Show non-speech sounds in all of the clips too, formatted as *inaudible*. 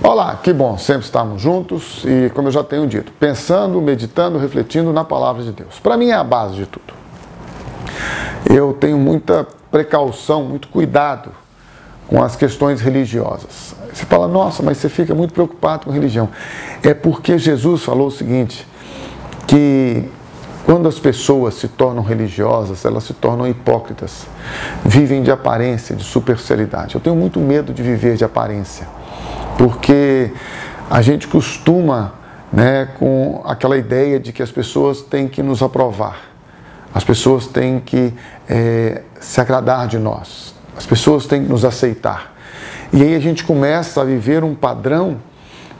Olá, que bom sempre estarmos juntos e, como eu já tenho dito, pensando, meditando, refletindo na palavra de Deus. Para mim é a base de tudo. Eu tenho muita precaução, muito cuidado com as questões religiosas. Você fala, nossa, mas você fica muito preocupado com religião. É porque Jesus falou o seguinte: que quando as pessoas se tornam religiosas, elas se tornam hipócritas, vivem de aparência, de superficialidade. Eu tenho muito medo de viver de aparência porque a gente costuma né, com aquela ideia de que as pessoas têm que nos aprovar, as pessoas têm que é, se agradar de nós, as pessoas têm que nos aceitar. E aí a gente começa a viver um padrão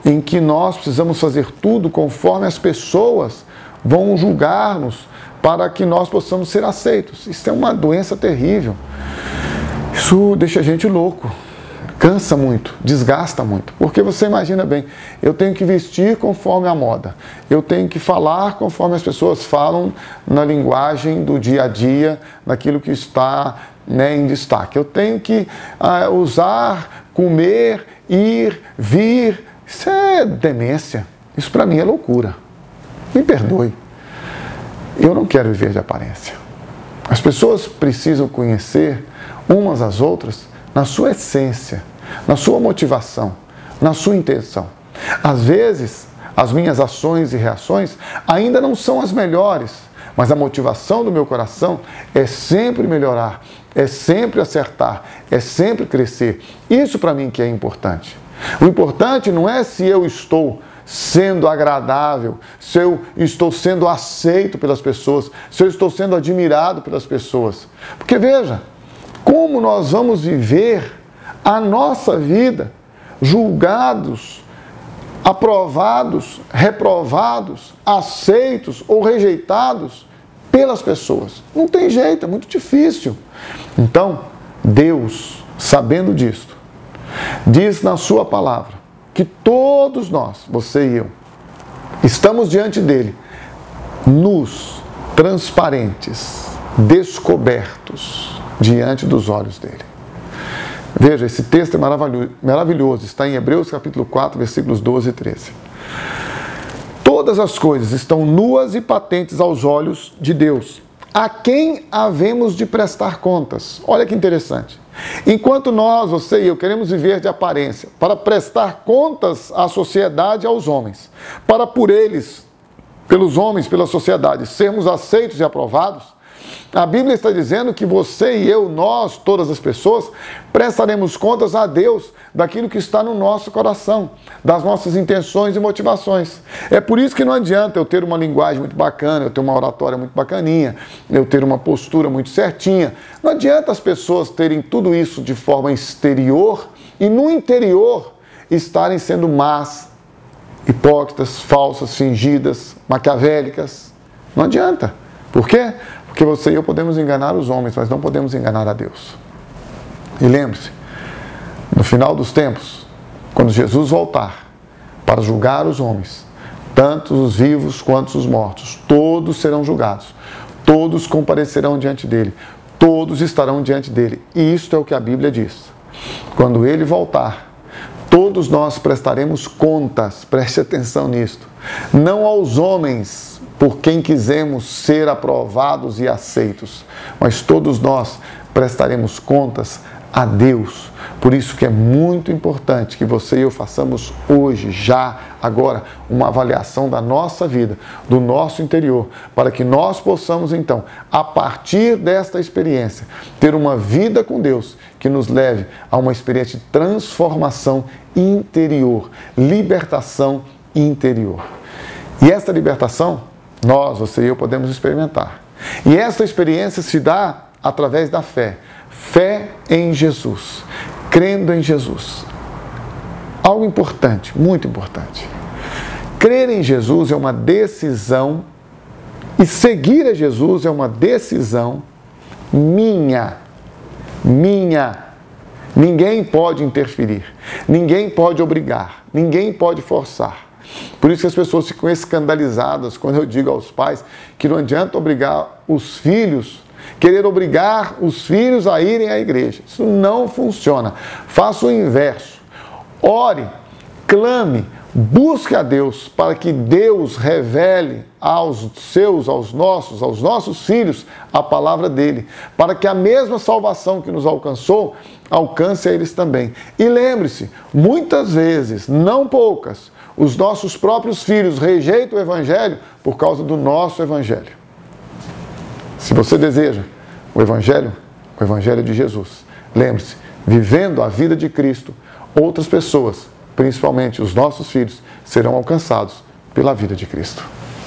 em que nós precisamos fazer tudo conforme as pessoas vão julgar-nos para que nós possamos ser aceitos. Isso é uma doença terrível. Isso deixa a gente louco cansa muito, desgasta muito. Porque você imagina bem, eu tenho que vestir conforme a moda, eu tenho que falar conforme as pessoas falam na linguagem do dia a dia, naquilo que está né, em destaque. Eu tenho que uh, usar, comer, ir, vir. Isso é demência. Isso para mim é loucura. Me perdoe. Eu não quero viver de aparência. As pessoas precisam conhecer umas às outras na sua essência, na sua motivação, na sua intenção. Às vezes, as minhas ações e reações ainda não são as melhores, mas a motivação do meu coração é sempre melhorar, é sempre acertar, é sempre crescer. Isso para mim que é importante. O importante não é se eu estou sendo agradável, se eu estou sendo aceito pelas pessoas, se eu estou sendo admirado pelas pessoas. Porque veja, como nós vamos viver a nossa vida julgados, aprovados, reprovados, aceitos ou rejeitados pelas pessoas. Não tem jeito, é muito difícil. Então, Deus, sabendo disto, diz na Sua palavra que todos nós, você e eu, estamos diante dele, nus, transparentes, descobertos diante dos olhos dele. Veja, esse texto é maravilhoso, está em Hebreus capítulo 4, versículos 12 e 13. Todas as coisas estão nuas e patentes aos olhos de Deus, a quem havemos de prestar contas. Olha que interessante. Enquanto nós, você e eu, queremos viver de aparência, para prestar contas à sociedade e aos homens, para por eles, pelos homens, pela sociedade, sermos aceitos e aprovados, a Bíblia está dizendo que você e eu, nós, todas as pessoas, prestaremos contas a Deus daquilo que está no nosso coração, das nossas intenções e motivações. É por isso que não adianta eu ter uma linguagem muito bacana, eu ter uma oratória muito bacaninha, eu ter uma postura muito certinha. Não adianta as pessoas terem tudo isso de forma exterior e no interior estarem sendo más, hipócritas, falsas, fingidas, maquiavélicas. Não adianta. Por quê? Porque você e eu podemos enganar os homens, mas não podemos enganar a Deus. E lembre-se, no final dos tempos, quando Jesus voltar para julgar os homens, tanto os vivos quanto os mortos, todos serão julgados, todos comparecerão diante dele, todos estarão diante dele. E isto é o que a Bíblia diz. Quando ele voltar, todos nós prestaremos contas, *laughs* preste atenção nisto, não aos homens por quem quisemos ser aprovados e aceitos, mas todos nós prestaremos contas a Deus. Por isso que é muito importante que você e eu façamos hoje, já, agora, uma avaliação da nossa vida, do nosso interior, para que nós possamos então, a partir desta experiência, ter uma vida com Deus que nos leve a uma experiência de transformação interior, libertação interior. E esta libertação nós, você e eu podemos experimentar. E essa experiência se dá através da fé. Fé em Jesus, crendo em Jesus. Algo importante, muito importante. Crer em Jesus é uma decisão e seguir a Jesus é uma decisão minha. Minha. Ninguém pode interferir, ninguém pode obrigar, ninguém pode forçar. Por isso que as pessoas ficam escandalizadas quando eu digo aos pais que não adianta obrigar os filhos, querer obrigar os filhos a irem à igreja. Isso não funciona. Faça o inverso. Ore, clame, busque a Deus para que Deus revele aos seus, aos nossos, aos nossos filhos a palavra dele, para que a mesma salvação que nos alcançou alcance a eles também. E lembre-se, muitas vezes, não poucas, os nossos próprios filhos rejeitam o evangelho por causa do nosso evangelho. Se você deseja o evangelho, o evangelho de Jesus, lembre-se, vivendo a vida de Cristo, outras pessoas, principalmente os nossos filhos, serão alcançados pela vida de Cristo.